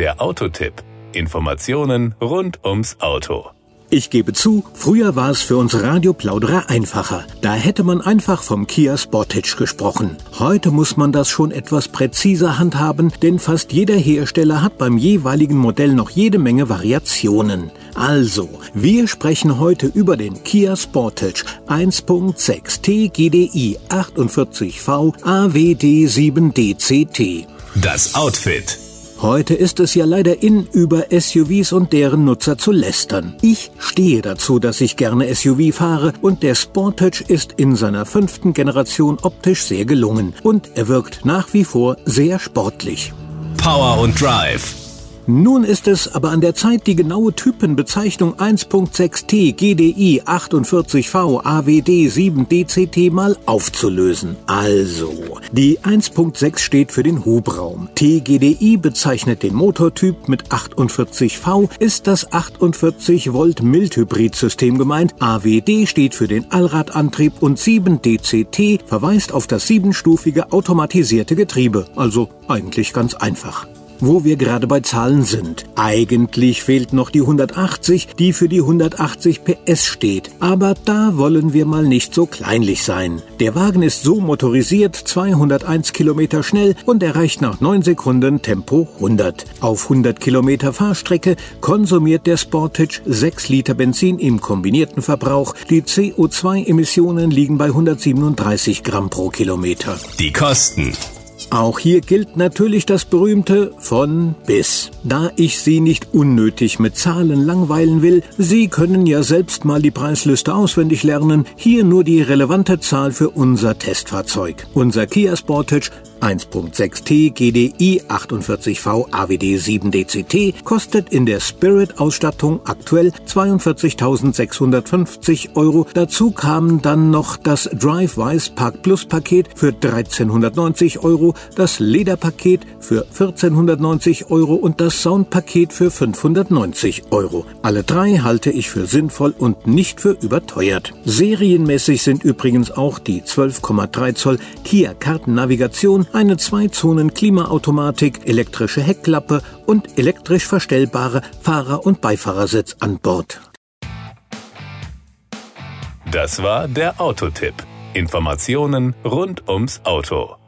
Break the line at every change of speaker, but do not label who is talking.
Der Autotipp. Informationen rund ums Auto.
Ich gebe zu, früher war es für uns Radioplauderer einfacher. Da hätte man einfach vom Kia Sportage gesprochen. Heute muss man das schon etwas präziser handhaben, denn fast jeder Hersteller hat beim jeweiligen Modell noch jede Menge Variationen. Also, wir sprechen heute über den Kia Sportage 1.6 TGDI 48V AWD 7 DCT.
Das Outfit.
Heute ist es ja leider in, über SUVs und deren Nutzer zu lästern. Ich stehe dazu, dass ich gerne SUV fahre und der Sportage ist in seiner fünften Generation optisch sehr gelungen und er wirkt nach wie vor sehr sportlich.
Power und Drive.
Nun ist es aber an der Zeit, die genaue Typenbezeichnung 1.6T GDI 48V AWD 7 DCT mal aufzulösen. Also, die 1.6 steht für den Hubraum. TGDI bezeichnet den Motortyp mit 48V, ist das 48 Volt Mildhybridsystem gemeint. AWD steht für den Allradantrieb und 7 DCT verweist auf das siebenstufige automatisierte Getriebe. Also eigentlich ganz einfach wo wir gerade bei Zahlen sind. Eigentlich fehlt noch die 180, die für die 180 PS steht. Aber da wollen wir mal nicht so kleinlich sein. Der Wagen ist so motorisiert 201 Kilometer schnell und erreicht nach 9 Sekunden Tempo 100. Auf 100 Kilometer Fahrstrecke konsumiert der Sportage 6 Liter Benzin im kombinierten Verbrauch. Die CO2-Emissionen liegen bei 137 Gramm pro Kilometer.
Die Kosten.
Auch hier gilt natürlich das berühmte von bis. Da ich Sie nicht unnötig mit Zahlen langweilen will, Sie können ja selbst mal die Preisliste auswendig lernen. Hier nur die relevante Zahl für unser Testfahrzeug. Unser Kia Sportage 1.6T GDI 48V AWD 7 DCT kostet in der Spirit-Ausstattung aktuell 42.650 Euro. Dazu kamen dann noch das DriveWise Park Plus Paket für 1390 Euro, das Lederpaket für 1490 Euro und das Soundpaket für 590 Euro. Alle drei halte ich für sinnvoll und nicht für überteuert. Serienmäßig sind übrigens auch die 12,3 Zoll Kia Kartennavigation eine Zwei-Zonen-Klimaautomatik, elektrische Heckklappe und elektrisch verstellbare Fahrer- und Beifahrersitz an Bord.
Das war der Autotipp. Informationen rund ums Auto.